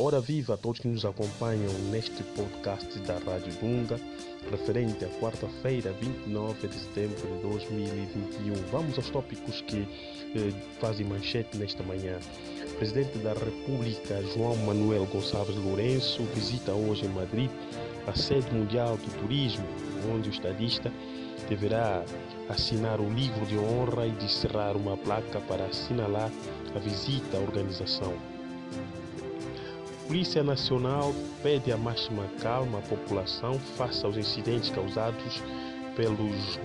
Ora viva a todos que nos acompanham neste podcast da Rádio Dunga, referente à quarta-feira, 29 de setembro de 2021. Vamos aos tópicos que eh, fazem manchete nesta manhã. Presidente da República, João Manuel Gonçalves Lourenço, visita hoje em Madrid a sede mundial do turismo, onde o estadista deverá assinar o livro de honra e descerrar uma placa para assinalar a visita à organização. Polícia Nacional pede a máxima calma à população face aos incidentes causados pelos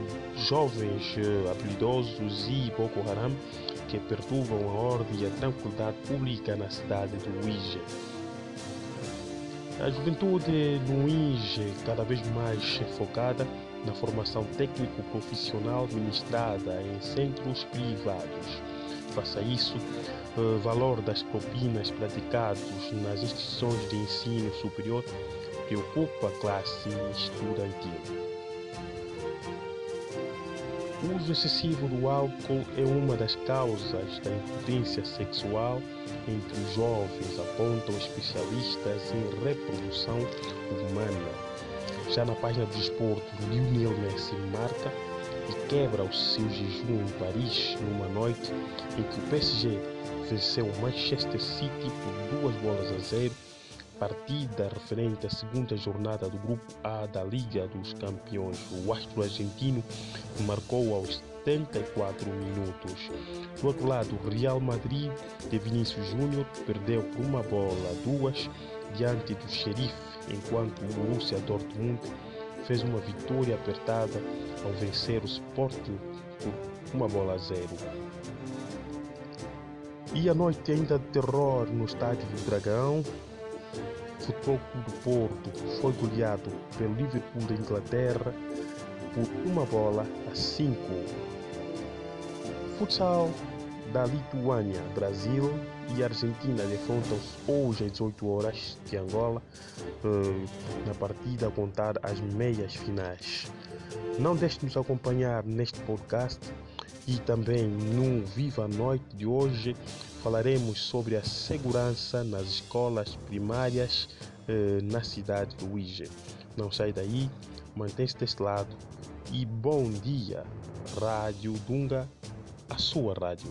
jovens eh, habilidosos e Boko Haram que perturbam a ordem e a tranquilidade pública na cidade do Uíge. A juventude no Uíge cada vez mais focada na formação técnico-profissional ministrada em centros privados. Faça isso, o valor das propinas praticados nas instituições de ensino superior preocupa a classe estudantil. O uso excessivo do álcool é uma das causas da impotência sexual entre os jovens, apontam especialistas em reprodução humana. Já na página do desporto, Lionel Messi marca quebra o seu jejum em Paris numa noite em que o PSG venceu o Manchester City por duas bolas a zero, partida referente à segunda jornada do Grupo A da Liga dos Campeões. O astro argentino marcou aos 74 minutos. Do outro lado, o Real Madrid de Vinícius Júnior perdeu por uma bola a duas diante do Xerife, enquanto o Borussia Dortmund fez uma vitória apertada ao vencer o Sporting por uma bola a zero. E a noite ainda de terror no estádio do Dragão. Futebol Clube do Porto foi goleado pelo Liverpool da Inglaterra por uma bola a cinco. Futsal da Lituânia, Brasil e Argentina defrontam-se hoje às 18 horas de Angola na partida a contar as meias finais. Não deixe de nos acompanhar neste podcast e também no Viva Noite de hoje falaremos sobre a segurança nas escolas primárias eh, na cidade do Uíge. Não sai daí, mantém-se deste lado e bom dia, Rádio Dunga, a sua rádio.